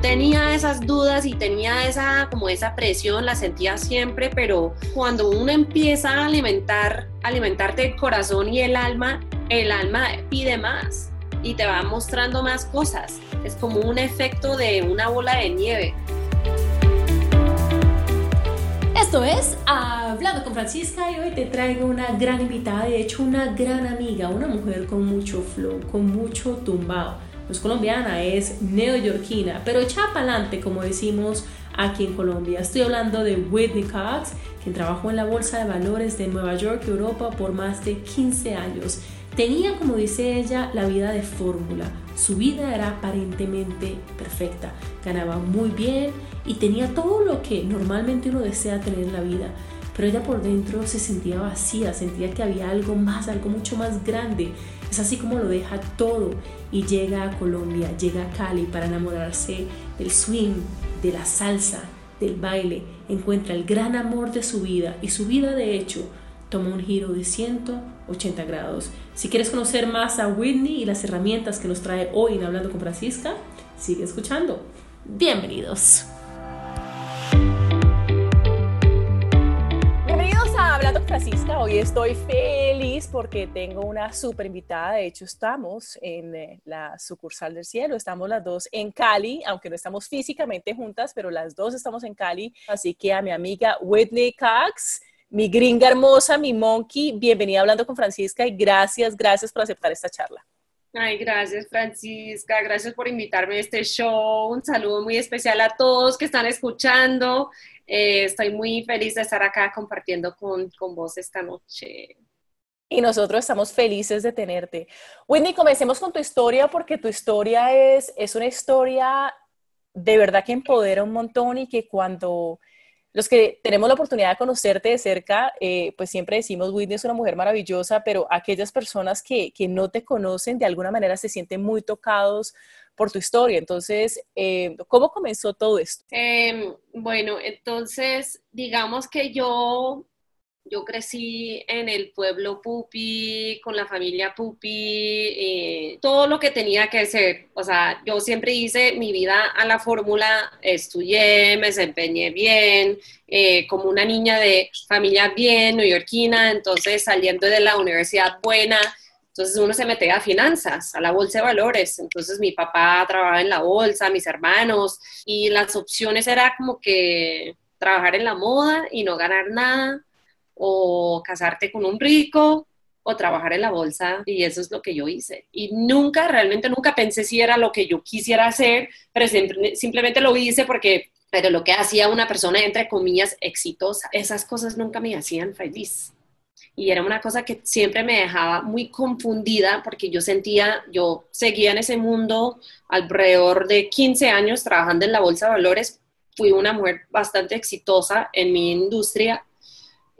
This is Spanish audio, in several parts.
tenía esas dudas y tenía esa como esa presión, la sentía siempre, pero cuando uno empieza a alimentar, alimentarte el corazón y el alma, el alma pide más y te va mostrando más cosas. Es como un efecto de una bola de nieve. Esto es Hablando con Francisca y hoy te traigo una gran invitada, de hecho una gran amiga, una mujer con mucho flow, con mucho tumbado no es colombiana, es neoyorquina, pero echada para adelante, como decimos aquí en Colombia. Estoy hablando de Whitney Cox, quien trabajó en la Bolsa de Valores de Nueva York, Europa, por más de 15 años. Tenía, como dice ella, la vida de fórmula. Su vida era aparentemente perfecta. Ganaba muy bien y tenía todo lo que normalmente uno desea tener en la vida pero ella por dentro se sentía vacía, sentía que había algo más, algo mucho más grande. Es así como lo deja todo y llega a Colombia, llega a Cali para enamorarse del swing, de la salsa, del baile, encuentra el gran amor de su vida y su vida de hecho toma un giro de 180 grados. Si quieres conocer más a Whitney y las herramientas que nos trae hoy en Hablando con Francisca, sigue escuchando. Bienvenidos. Francisca, hoy estoy feliz porque tengo una súper invitada. De hecho, estamos en eh, la sucursal del cielo, estamos las dos en Cali, aunque no estamos físicamente juntas, pero las dos estamos en Cali. Así que a mi amiga Whitney Cox, mi gringa hermosa, mi monkey, bienvenida hablando con Francisca y gracias, gracias por aceptar esta charla. Ay, gracias Francisca, gracias por invitarme a este show. Un saludo muy especial a todos que están escuchando. Eh, estoy muy feliz de estar acá compartiendo con, con vos esta noche. Y nosotros estamos felices de tenerte. Whitney, comencemos con tu historia porque tu historia es, es una historia de verdad que empodera un montón y que cuando los que tenemos la oportunidad de conocerte de cerca, eh, pues siempre decimos, Whitney es una mujer maravillosa, pero aquellas personas que, que no te conocen de alguna manera se sienten muy tocados por tu historia. Entonces, eh, ¿cómo comenzó todo esto? Em, bueno, entonces, digamos que yo, yo crecí en el pueblo Pupi, con la familia Pupi, eh, todo lo que tenía que hacer. O sea, yo siempre hice mi vida a la fórmula, estudié, me desempeñé bien, eh, como una niña de familia bien, neoyorquina, entonces saliendo de la universidad buena entonces uno se metía a finanzas, a la bolsa de valores. Entonces mi papá trabajaba en la bolsa, mis hermanos, y las opciones era como que trabajar en la moda y no ganar nada, o casarte con un rico, o trabajar en la bolsa, y eso es lo que yo hice. Y nunca, realmente nunca pensé si era lo que yo quisiera hacer, pero simplemente lo hice porque, pero lo que hacía una persona, entre comillas, exitosa, esas cosas nunca me hacían feliz. Y era una cosa que siempre me dejaba muy confundida porque yo sentía, yo seguía en ese mundo alrededor de 15 años trabajando en la bolsa de valores, fui una mujer bastante exitosa en mi industria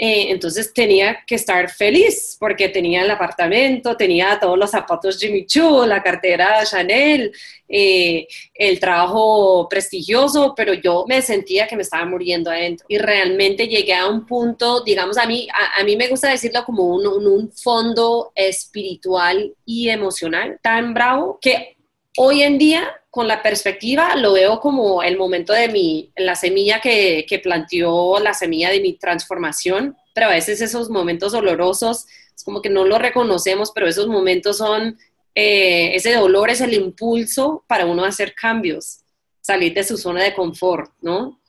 eh, entonces tenía que estar feliz porque tenía el apartamento, tenía todos los zapatos Jimmy Choo, la cartera Chanel, eh, el trabajo prestigioso, pero yo me sentía que me estaba muriendo adentro. Y realmente llegué a un punto, digamos, a mí, a, mí me gusta decirlo como un, un fondo espiritual y emocional tan bravo que hoy en día con la perspectiva lo veo como el momento de mi, la semilla que, que planteó la semilla de mi transformación, pero a veces esos momentos dolorosos es como que no lo reconocemos, pero esos momentos son, eh, ese dolor es el impulso para uno hacer cambios, salir de su zona de confort, ¿no?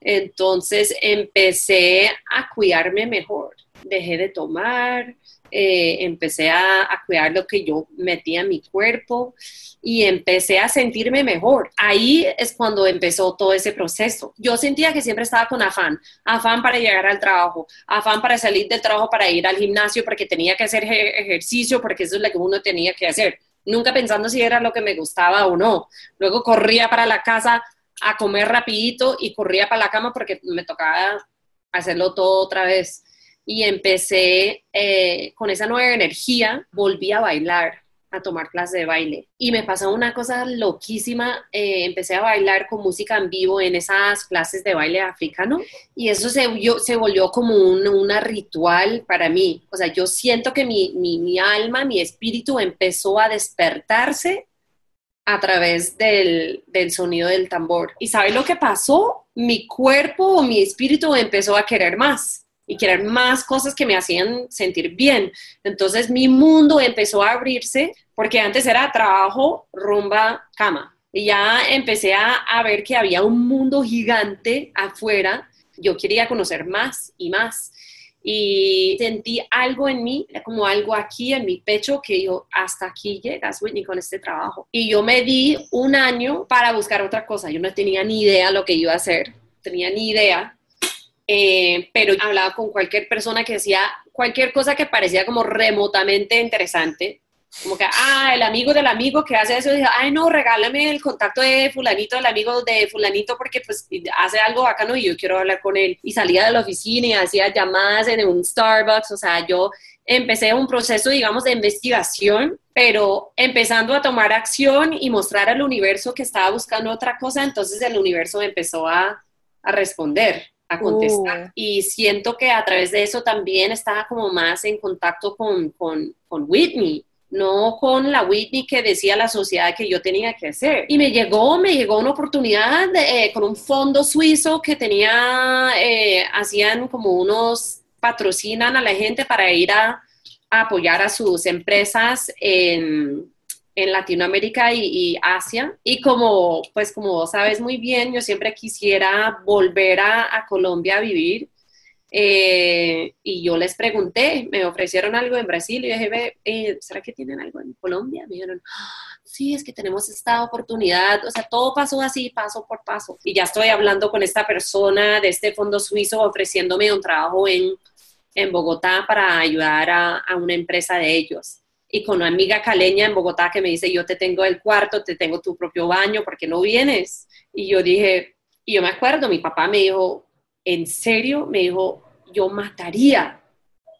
Entonces empecé a cuidarme mejor, dejé de tomar, eh, empecé a, cuidar lo que yo metía en mi cuerpo y empecé a sentirme mejor. Ahí es cuando empezó todo ese proceso. Yo sentía que siempre estaba con afán, afán para llegar al trabajo, afán para salir del trabajo, para ir al gimnasio, porque tenía que hacer ejercicio, porque eso es lo que uno tenía que hacer. Nunca pensando si era lo que me gustaba o no. Luego corría para la casa a comer rapidito y corría para la cama porque me tocaba hacerlo todo otra vez y empecé eh, con esa nueva energía, volví a bailar, a tomar clases de baile. Y me pasó una cosa loquísima, eh, empecé a bailar con música en vivo en esas clases de baile africano y eso se, se volvió como un una ritual para mí. O sea, yo siento que mi, mi, mi alma, mi espíritu empezó a despertarse a través del, del sonido del tambor. ¿Y sabes lo que pasó? Mi cuerpo o mi espíritu empezó a querer más y querer más cosas que me hacían sentir bien. Entonces mi mundo empezó a abrirse porque antes era trabajo, rumba, cama. Y ya empecé a, ver que había un mundo gigante afuera. Yo quería conocer más y más y sentí algo en mí, como algo aquí en mi pecho que yo, hasta aquí llegas, Whitney, con este trabajo. Y yo me di un año para buscar otra cosa. Yo no tenía ni idea lo que iba a hacer, tenía ni idea. Eh, pero hablaba con cualquier persona que decía cualquier cosa que parecía como remotamente interesante. Como que, ah, el amigo del amigo que hace eso, dice, ay, no, regálame el contacto de fulanito, del amigo de fulanito, porque pues hace algo bacano y yo quiero hablar con él. Y salía de la oficina y hacía llamadas en un Starbucks, o sea, yo empecé un proceso, digamos, de investigación, pero empezando a tomar acción y mostrar al universo que estaba buscando otra cosa, entonces el universo empezó a, a responder a contestar. Uh. Y siento que a través de eso también estaba como más en contacto con, con, con, Whitney, no con la Whitney que decía la sociedad que yo tenía que hacer. Y me llegó, me llegó una oportunidad eh, con un fondo suizo que tenía, eh, hacían como unos, patrocinan a la gente para ir a apoyar a sus empresas en en Latinoamérica y, Asia. Y como, pues como sabes muy bien, yo siempre quisiera volver a, Colombia a vivir. Eh, y yo les pregunté, me ofrecieron algo en Brasil y dije, eh, ¿será que tienen algo en Colombia? Me dijeron, ah, sí, es que tenemos esta oportunidad, o sea, todo pasó así, paso por paso. Y ya estoy hablando con esta persona de este fondo suizo ofreciéndome un trabajo en, en Bogotá para ayudar a, a una empresa de ellos y con una amiga caleña en Bogotá que me dice, yo te tengo el cuarto, te tengo tu propio baño, ¿por qué no vienes? Y yo dije, y yo me acuerdo, mi papá me dijo, ¿en serio? Me dijo, yo mataría,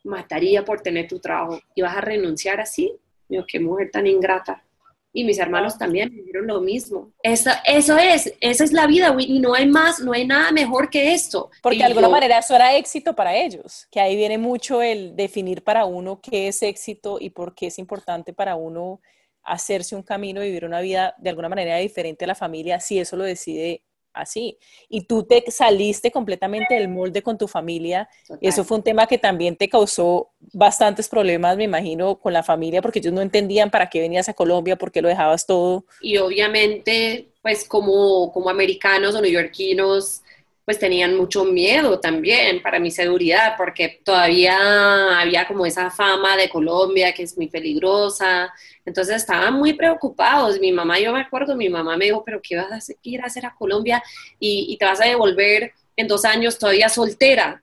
mataría por tener tu trabajo. ¿Y vas a renunciar así? Me qué mujer tan ingrata. Y mis hermanos también me dijeron lo mismo. Eso, eso es, esa es la vida, Whitney. No hay más, no hay nada mejor que esto. Porque de alguna manera eso era éxito para ellos, que ahí viene mucho el definir para uno qué es éxito y por qué es importante para uno hacerse un camino, vivir una vida de alguna manera diferente a la familia, si eso lo decide así. Y tú te saliste completamente del molde con tu familia. Y eso fue un tema que también te causó bastantes problemas, me imagino, con la familia, porque ellos no entendían para qué venías a Colombia, por qué lo dejabas todo. Y obviamente, pues como, como americanos o neoyorquinos, pues tenían mucho miedo también para mi seguridad, porque todavía había como esa fama de Colombia que es muy peligrosa, entonces estaban muy preocupados. Mi mamá, yo me acuerdo, mi mamá me dijo, pero ¿qué vas a ir a hacer a Colombia y, y te vas a devolver en dos años todavía soltera?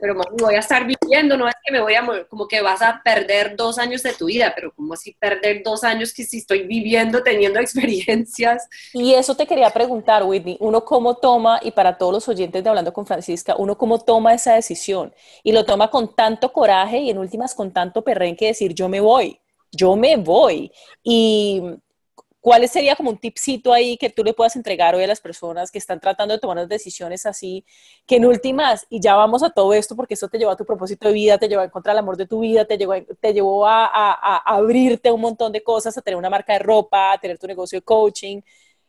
Pero voy a estar viviendo, no es que me voy a como que vas a perder dos años de tu vida, pero como así perder dos años que si estoy viviendo, teniendo experiencias. Y eso te quería preguntar, Whitney, uno cómo toma, y para todos los oyentes de Hablando con Francisca, uno cómo toma esa decisión y lo toma con tanto coraje y en últimas con tanto perrenque decir yo me voy, yo me voy. Y ¿Cuál sería como un tipcito ahí que tú le puedas entregar hoy a las personas que están tratando de tomar unas decisiones así, que en últimas, y ya vamos a todo esto porque eso te llevó a tu propósito de vida, te llevó a encontrar el amor de tu vida, te llevó, te llevó a, a, abrirte un montón de cosas, a tener una marca de ropa, a tener tu negocio de coaching,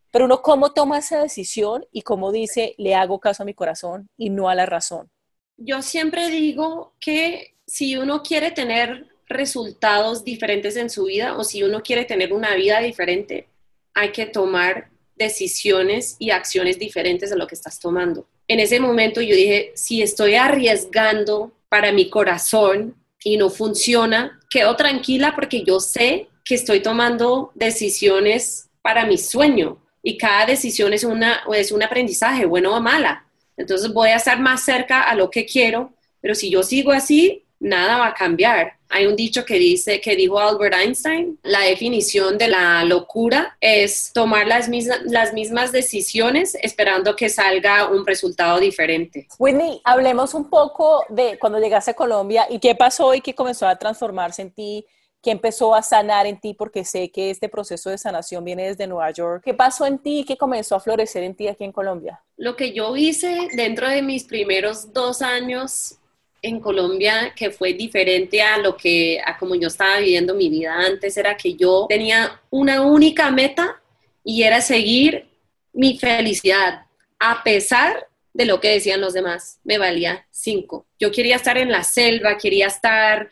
pero uno cómo toma esa decisión y cómo dice, le hago caso a mi corazón y no a la razón. Yo siempre digo que si uno quiere tener resultados diferentes en su vida o si uno quiere tener una vida diferente, hay que tomar decisiones y acciones diferentes de lo que estás tomando. En ese momento yo dije, si estoy arriesgando para mi corazón y no funciona, quedo tranquila porque yo sé que estoy tomando decisiones para mi sueño y cada decisión es, una, es un aprendizaje, bueno o mala. Entonces voy a estar más cerca a lo que quiero, pero si yo sigo así, nada va a cambiar. Hay un dicho que dice, que dijo Albert Einstein, la definición de la locura es tomar las mismas, las mismas decisiones esperando que salga un resultado diferente. Whitney, hablemos un poco de cuando llegaste a Colombia y qué pasó y qué comenzó a transformarse en ti. ¿Qué empezó a sanar en ti? Porque sé que este proceso de sanación viene desde Nueva York. ¿Qué pasó en ti y qué comenzó a florecer en ti aquí en Colombia? Lo que yo hice dentro de mis primeros dos años en Colombia que fue diferente a lo que, a como yo estaba viviendo mi vida antes, era que yo tenía una única meta y era seguir mi felicidad, a pesar de lo que decían los demás. Me valía cinco. Yo quería estar en la selva, quería estar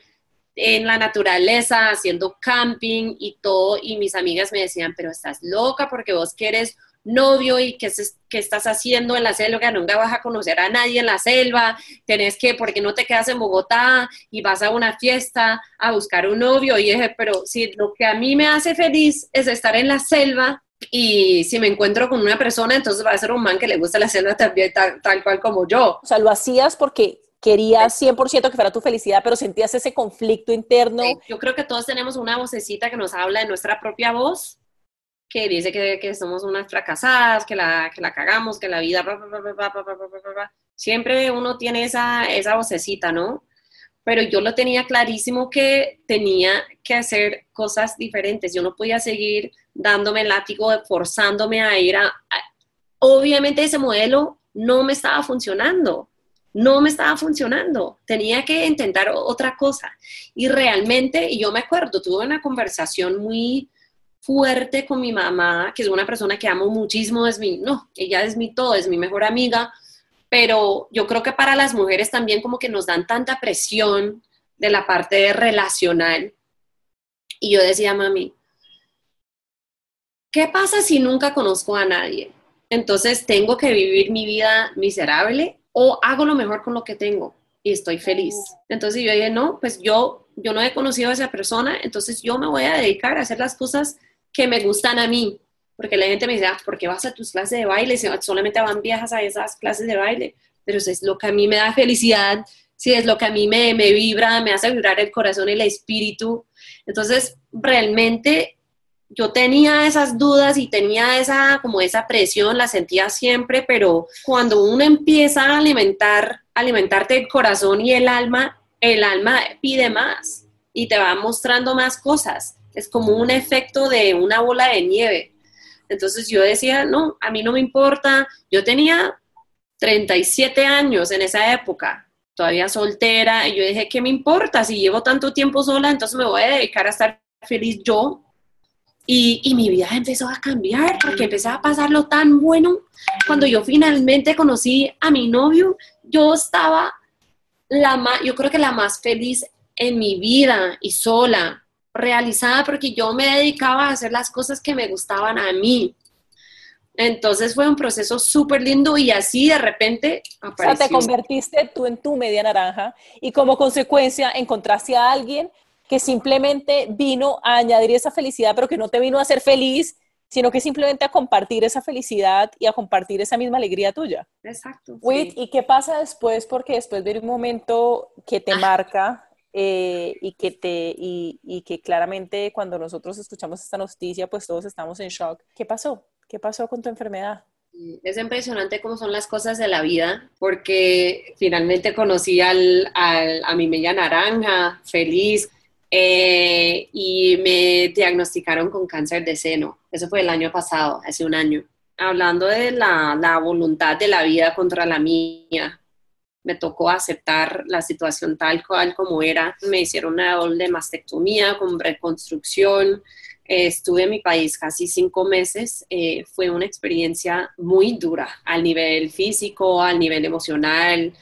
en la naturaleza, haciendo camping y todo, y mis amigas me decían, pero estás loca porque vos quieres novio y qué, qué estás haciendo en la selva, nunca vas a conocer a nadie en la selva, tenés que, porque no te quedas en Bogotá y vas a una fiesta a buscar un novio, y dije, pero si lo que a mí me hace feliz es estar en la selva, y si me encuentro con una persona, entonces va a ser un man que le gusta la selva también, tal, tal cual como yo. O sea, lo hacías porque querías 100% que fuera tu felicidad, pero sentías ese conflicto interno. Yo creo que todos tenemos una vocecita que nos habla de nuestra propia voz, que dice que, que somos unas fracasadas, que la, que la cagamos, que la vida... Siempre uno tiene esa, esa vocecita, ¿no? Pero yo lo tenía clarísimo que tenía que hacer cosas diferentes. Yo no podía seguir dándome el látigo, forzándome a ir a... Obviamente ese modelo no me estaba funcionando no me estaba funcionando, tenía que intentar otra cosa. Y realmente, y yo me acuerdo, tuve una conversación muy fuerte con mi mamá, que es una persona que amo muchísimo, es mi, no, ella es mi todo, es mi mejor amiga, pero yo creo que para las mujeres también como que nos dan tanta presión de la parte relacional. Y yo decía, mami, ¿qué pasa si nunca conozco a nadie? Entonces tengo que vivir mi vida miserable o hago lo mejor con lo que tengo y estoy feliz. Entonces yo dije, no, pues yo, yo no he conocido a esa persona, entonces yo me voy a dedicar a hacer las cosas que me gustan a mí. Porque la gente me dice, ah, ¿por qué vas a tus clases de baile? Si solamente van viejas a esas clases de baile. Pero es lo que a mí me da felicidad, si es lo que a mí me, me vibra, me hace vibrar el corazón y el espíritu. Entonces, realmente yo tenía esas dudas y tenía esa, como esa presión, la sentía siempre, pero cuando uno empieza a alimentar, alimentarte el corazón y el alma, el alma pide más y te va mostrando más cosas. Es como un efecto de una bola de nieve. Entonces yo decía, no, a mí no me importa. Yo tenía 37 años en esa época, todavía soltera, y yo dije, ¿qué me importa? Si llevo tanto tiempo sola, entonces me voy a dedicar a estar feliz yo y, mi vida empezó a cambiar porque empecé a pasarlo tan bueno. Cuando yo finalmente conocí a mi novio, yo estaba la más, yo creo que la más feliz en mi vida y sola, realizada porque yo me dedicaba a hacer las cosas que me gustaban a mí. Entonces fue un proceso súper lindo y así de repente apareció. O sea, te convertiste tú en tu media naranja y como consecuencia encontraste a alguien que simplemente vino a añadir esa felicidad, pero que no te vino a hacer feliz, sino que simplemente a compartir esa felicidad y a compartir esa misma alegría tuya. Exacto. ¿Y qué pasa después? Porque después viene un momento que te ah. marca eh, y, que te, y, y, que claramente cuando nosotros escuchamos esta noticia, pues todos estamos en shock. ¿Qué pasó? ¿Qué pasó con tu enfermedad? Es impresionante cómo son las cosas de la vida, porque finalmente conocí al, al, a mi media naranja, feliz, eh, y me diagnosticaron con cáncer de seno. Eso fue el año pasado, hace un año. Hablando de la, la voluntad de la vida contra la mía, me tocó aceptar la situación tal cual como era. Me hicieron una doble mastectomía con reconstrucción. Eh, estuve en mi país casi cinco meses. Eh, fue una experiencia muy dura al nivel físico, al nivel emocional.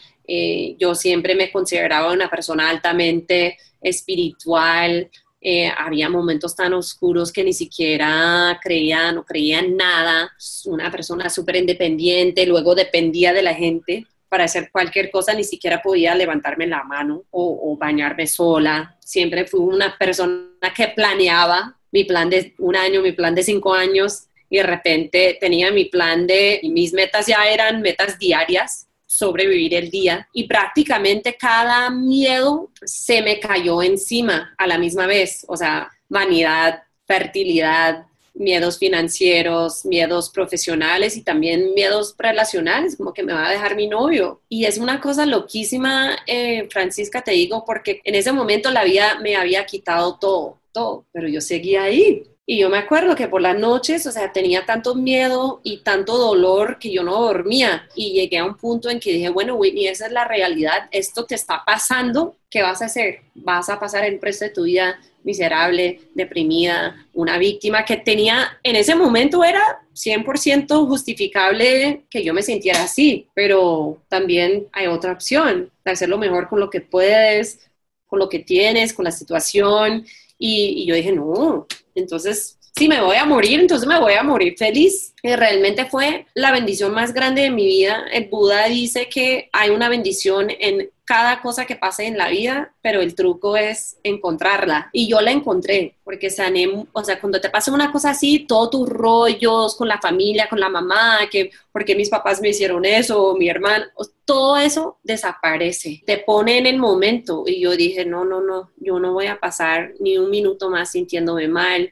yo siempre me consideraba una persona altamente espiritual. Eh, había momentos tan oscuros que ni siquiera creía, no creía en nada. Una persona súper independiente, luego dependía de la gente para hacer cualquier cosa, ni siquiera podía levantarme la mano o, bañarme sola. Siempre fui una persona que planeaba mi plan de un año, mi plan de cinco años, y de repente tenía mi plan de, mis metas ya eran metas diarias, sobrevivir el día y prácticamente cada miedo se me cayó encima a la misma vez, o sea, vanidad, fertilidad, miedos financieros, miedos profesionales y también miedos relacionales, como que me va a dejar mi novio. Y es una cosa loquísima, eh, Francisca, te digo, porque en ese momento la vida me había quitado todo, todo, pero yo seguía ahí Y yo me acuerdo que por las noches, o sea, tenía tanto miedo y tanto dolor que yo no dormía. Y llegué a un punto en que dije, bueno, Whitney, esa es la realidad, esto te está pasando, ¿qué vas a hacer? Vas a pasar el resto de tu vida miserable, deprimida, una víctima que tenía, en ese momento era 100% justificable que yo me sintiera así, pero también hay otra opción, de hacer lo mejor con lo que puedes, con lo que tienes, con la situación. Y, y yo dije, no, entonces si me voy a morir, entonces me voy a morir feliz. Y realmente fue la bendición más grande de mi vida. El Buda dice que hay una bendición en cada cosa que pase en la vida, pero el truco es encontrarla. Y yo la encontré, porque sané, o sea, cuando te pasa una cosa así, todos tus rollos con la familia, con la mamá, que porque mis papás me hicieron eso, mi hermano, todo eso desaparece, te pone en el momento. Y yo dije, no, no, no, yo no voy a pasar ni un minuto más sintiéndome mal,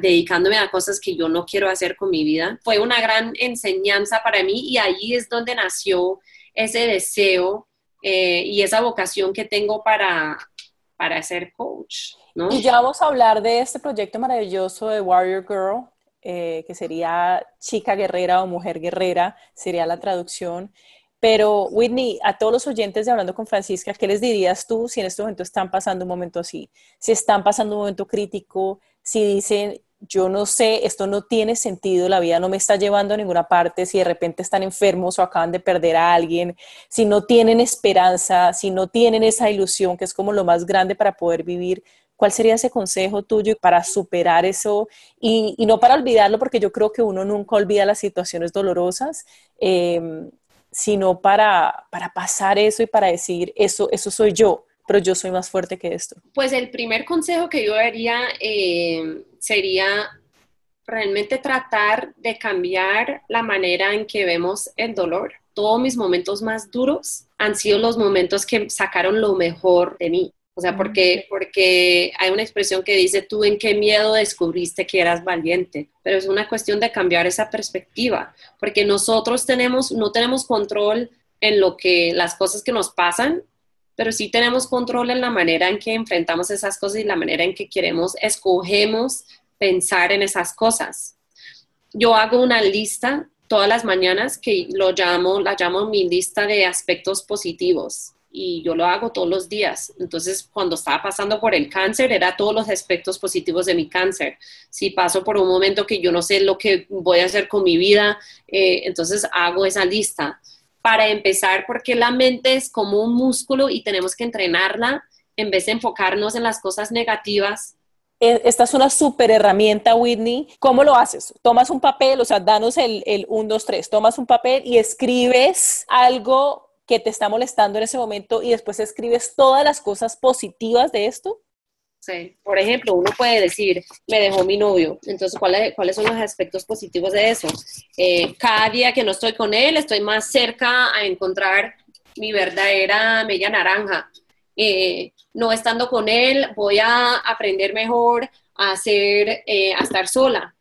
dedicándome a cosas que yo no quiero hacer con mi vida. Fue una gran enseñanza para mí y ahí es donde nació ese deseo eh, y esa vocación que tengo para, para ser coach. Y ya vamos a hablar de este proyecto maravilloso de Warrior Girl, eh, que sería chica guerrera o mujer guerrera, sería la traducción. Pero Whitney, a todos los oyentes de Hablando con Francisca, ¿qué les dirías tú si en este momento están pasando un momento así? Si están pasando un momento crítico, si dicen, yo no sé, esto no tiene sentido, la vida no me está llevando a ninguna parte, si de repente están enfermos o acaban de perder a alguien, si no tienen esperanza, si no tienen esa ilusión que es como lo más grande para poder vivir, ¿cuál sería ese consejo tuyo para superar eso y, no para olvidarlo, porque yo creo que uno nunca olvida las situaciones dolorosas, em, sino para, para pasar eso y para decir, eso, eso soy yo, pero yo soy más fuerte que esto? Pues el primer consejo que yo daría eh, sería realmente tratar de cambiar la manera en que vemos el dolor. Todos mis momentos más duros han sido los momentos que sacaron lo mejor de mí. O sea, porque, porque hay una expresión que dice, tú en qué miedo descubriste que eras valiente, pero es una cuestión de cambiar esa perspectiva, porque nosotros tenemos, no tenemos control en lo que las cosas que nos pasan, pero sí tenemos control en la manera en que enfrentamos esas cosas y la manera en que queremos, escogemos pensar en esas cosas. Yo hago una lista todas las mañanas que lo llamo, la llamo mi lista de aspectos positivos y yo lo hago todos los días. Entonces, cuando estaba pasando por el cáncer, era todos los aspectos positivos de mi cáncer. Si paso por un momento que yo no sé lo que voy a hacer con mi vida, eh, entonces hago esa lista para empezar, porque la mente es como un músculo y tenemos que entrenarla en vez de enfocarnos en las cosas negativas. E, esta es una súper herramienta, Whitney. ¿Cómo lo haces? Tomas un papel, o sea, danos el, el 1, 2, 3. Tomas un papel y escribes algo que te está molestando en ese momento y después escribes todas las cosas positivas de esto. Por ejemplo, uno puede decir, me dejó mi novio, entonces, ¿cuáles, ¿cuáles son los aspectos positivos de eso? Eh, cada día que no estoy con él, estoy más cerca a encontrar mi verdadera media naranja. Eh, no estando con él, voy a aprender mejor a, hacer, eh, a estar sola.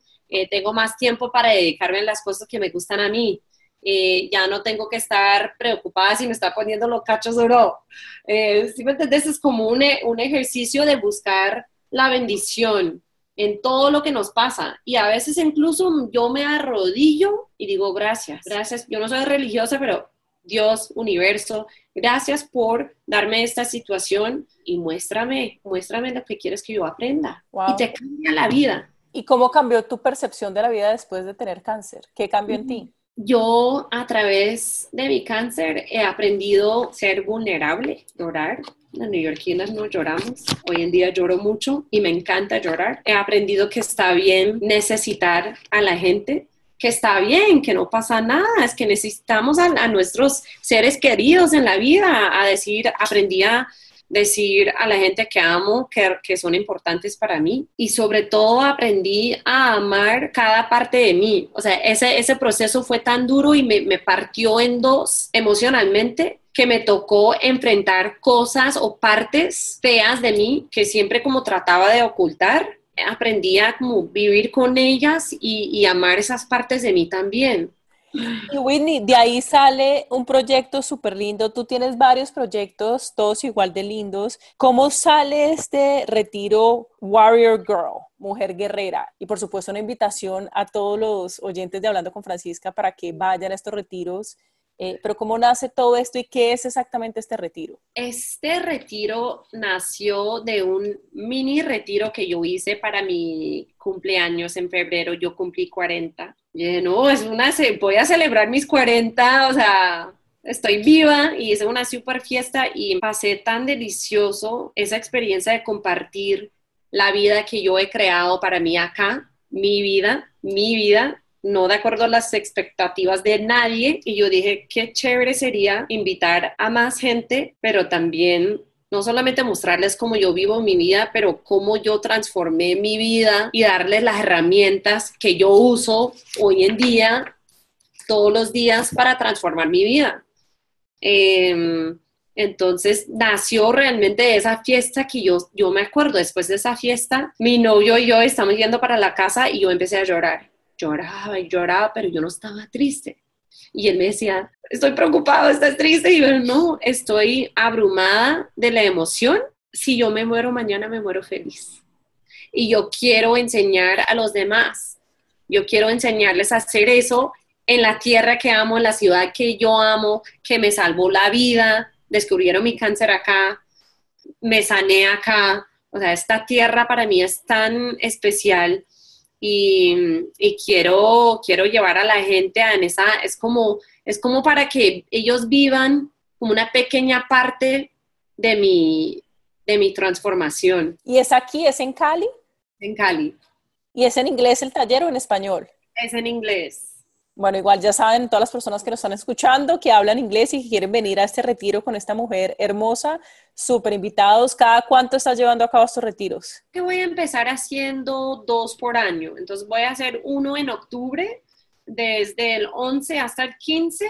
tengo más tiempo para dedicarme a las cosas que me gustan a mí. Eh, ya no tengo que estar preocupada si me está poniendo los cachos o no. Eh, ¿Sí me entendés? Es como un, un ejercicio de buscar la bendición en todo lo que nos pasa. Y a veces incluso yo me arrodillo y digo gracias, gracias. Yo no soy religiosa, pero Dios, universo, gracias por darme esta situación y muéstrame, muéstrame lo que quieres que yo aprenda. Y te cambia la vida. ¿Y cómo cambió tu percepción de la vida después de tener cáncer? ¿Qué cambió en ti? Yo a través de mi cáncer he aprendido a ser vulnerable, llorar. Las neoyorquinas no lloramos. Hoy en día lloro mucho y me encanta llorar. He aprendido que está bien necesitar a la gente, que está bien, que no pasa nada, es que necesitamos a, a nuestros seres queridos en la vida. A decir, aprendí a decir a la gente que amo, que, que, son importantes para mí. Y sobre todo aprendí a amar cada parte de mí. O sea, ese, ese proceso fue tan duro y me, me partió en dos emocionalmente que me tocó enfrentar cosas o partes feas de mí que siempre como trataba de ocultar. Aprendí a como vivir con ellas y, y amar esas partes de mí también. Y Whitney, de ahí sale un proyecto súper lindo. Tú tienes varios proyectos, todos igual de lindos. ¿Cómo sale este retiro Warrior Girl, mujer guerrera? Y por supuesto una invitación a todos los oyentes de Hablando con Francisca para que vayan a estos retiros eh, pero ¿cómo nace todo esto y qué es exactamente este retiro? Este retiro nació de un mini retiro que yo hice para mi cumpleaños en febrero. Yo cumplí 40. Y no, es una, voy a celebrar mis 40, o sea, estoy viva y hice una super fiesta y pasé tan delicioso esa experiencia de compartir la vida que yo he creado para mí acá, mi vida, mi vida, no de acuerdo a las expectativas de nadie. Y yo dije, qué chévere sería invitar a más gente, pero también no solamente mostrarles cómo yo vivo mi vida, pero cómo yo transformé mi vida y darles las herramientas que yo uso hoy en día, todos los días, para transformar mi vida. Em, entonces nació realmente esa fiesta que yo, yo me acuerdo, después de esa fiesta, mi novio y yo estamos yendo para la casa y yo empecé a llorar lloraba y lloraba, pero yo no estaba triste. Y él me decía, estoy preocupado, estás triste. Y yo, no, estoy abrumada de la emoción. Si yo me muero mañana, me muero feliz. Y yo quiero enseñar a los demás. Yo quiero enseñarles a hacer eso en la tierra que amo, en la ciudad que yo amo, que me salvó la vida. Descubrieron mi cáncer acá, me sané acá. O sea, esta tierra para mí es tan especial y, quiero, quiero llevar a la gente a en esa, es como, es como para que ellos vivan como una pequeña parte de mi, de mi transformación. ¿Y es aquí, es en Cali? En Cali. ¿Y es en inglés el taller o en español? Es en inglés. Bueno, igual ya saben todas las personas que nos están escuchando, que hablan inglés y que quieren venir a este retiro con esta mujer hermosa, súper invitados. ¿Cada cuánto estás llevando a cabo estos retiros? Que voy a empezar haciendo dos por año. Entonces voy a hacer uno en octubre, desde el 11 hasta el 15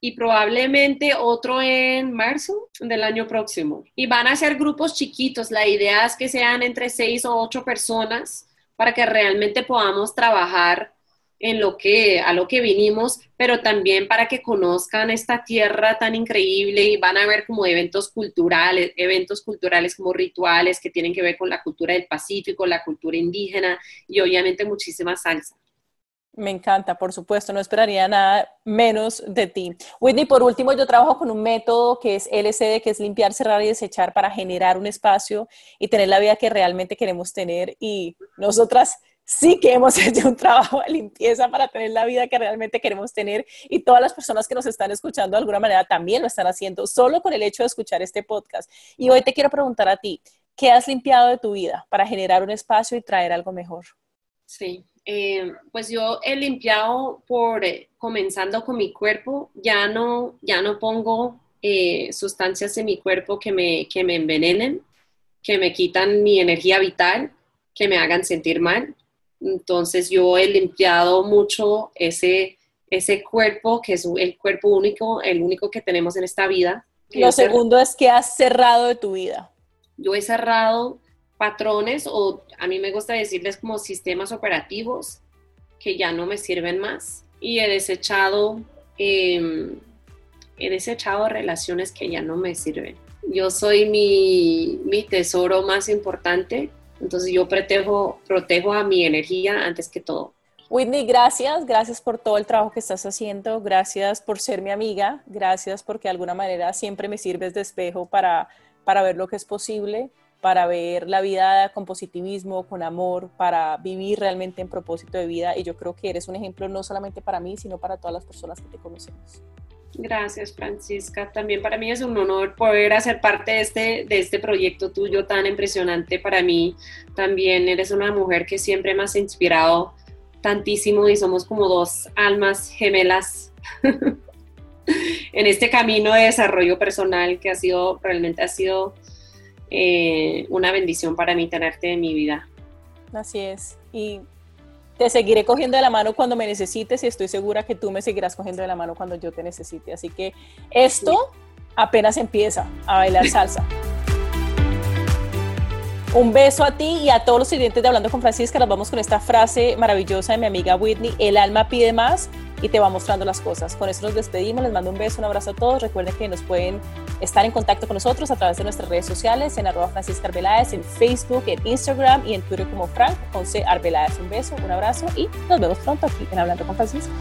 y probablemente otro en marzo del año próximo. Y van a ser grupos chiquitos. La idea es que sean entre seis o ocho personas para que realmente podamos trabajar en lo que, a lo que vinimos, pero también para que conozcan esta tierra tan increíble y van a ver como eventos culturales, eventos culturales como rituales que tienen que ver con la cultura del Pacífico, la cultura indígena y obviamente muchísima salsa. Me encanta, por supuesto, no esperaría nada menos de ti. Whitney, por último, yo trabajo con un método que es LCD, que es limpiar, cerrar y desechar para generar un espacio y tener la vida que realmente queremos tener. Y nosotras sí que hemos hecho un trabajo de limpieza para tener la vida que realmente queremos tener y todas las personas que nos están escuchando de alguna manera también lo están haciendo solo con el hecho de escuchar este podcast. Y hoy te quiero preguntar a ti, ¿qué has limpiado de tu vida para generar un espacio y traer algo mejor? Sí, eh, pues yo he limpiado por eh, comenzando con mi cuerpo, ya no, ya no pongo eh, sustancias en mi cuerpo que me, que me envenenen, que me quitan mi energía vital, que me hagan sentir mal. Entonces yo he limpiado mucho ese, ese cuerpo, que es el cuerpo único, el único que tenemos en esta vida. Lo segundo es que has cerrado de tu vida. Yo he cerrado patrones o a mí me gusta decirles como sistemas operativos que ya no me sirven más y he desechado, em, he desechado relaciones que ya no me sirven. Yo soy mi, mi tesoro más importante entonces yo protejo, protejo a mi energía antes que todo. Whitney, gracias, gracias por todo el trabajo que estás haciendo, gracias por ser mi amiga, gracias porque de alguna manera siempre me sirves de espejo para, para ver lo que es posible, para ver la vida con positivismo, con amor, para vivir realmente en propósito de vida y yo creo que eres un ejemplo no solamente para mí, sino para todas las personas que te conocemos. Gracias, Francisca. También para mí es un honor poder hacer parte de este, de este proyecto tuyo tan impresionante para mí. También eres una mujer que siempre me has inspirado tantísimo y somos como dos almas gemelas en este camino de desarrollo personal que ha sido, realmente ha sido eh, una bendición para mí tenerte en mi vida. Así es. Y te seguiré cogiendo de la mano cuando me necesites y estoy segura que tú me seguirás cogiendo de la mano cuando yo te necesite. Así que esto apenas empieza a bailar salsa. Un beso a ti y a todos los siguientes de Hablando con Francisca. Nos vamos con esta frase maravillosa de mi amiga Whitney. El alma pide más y te va mostrando las cosas. Con eso nos despedimos, les mando un beso, un abrazo a todos. Recuerden que nos pueden estar en contacto con nosotros a través de nuestras redes sociales en arroba Francisca Arbeláez, en Facebook, en Instagram y en Twitter como Frank, José Arbeláez. Un beso, un abrazo y nos vemos pronto aquí en Hablando con Francisca.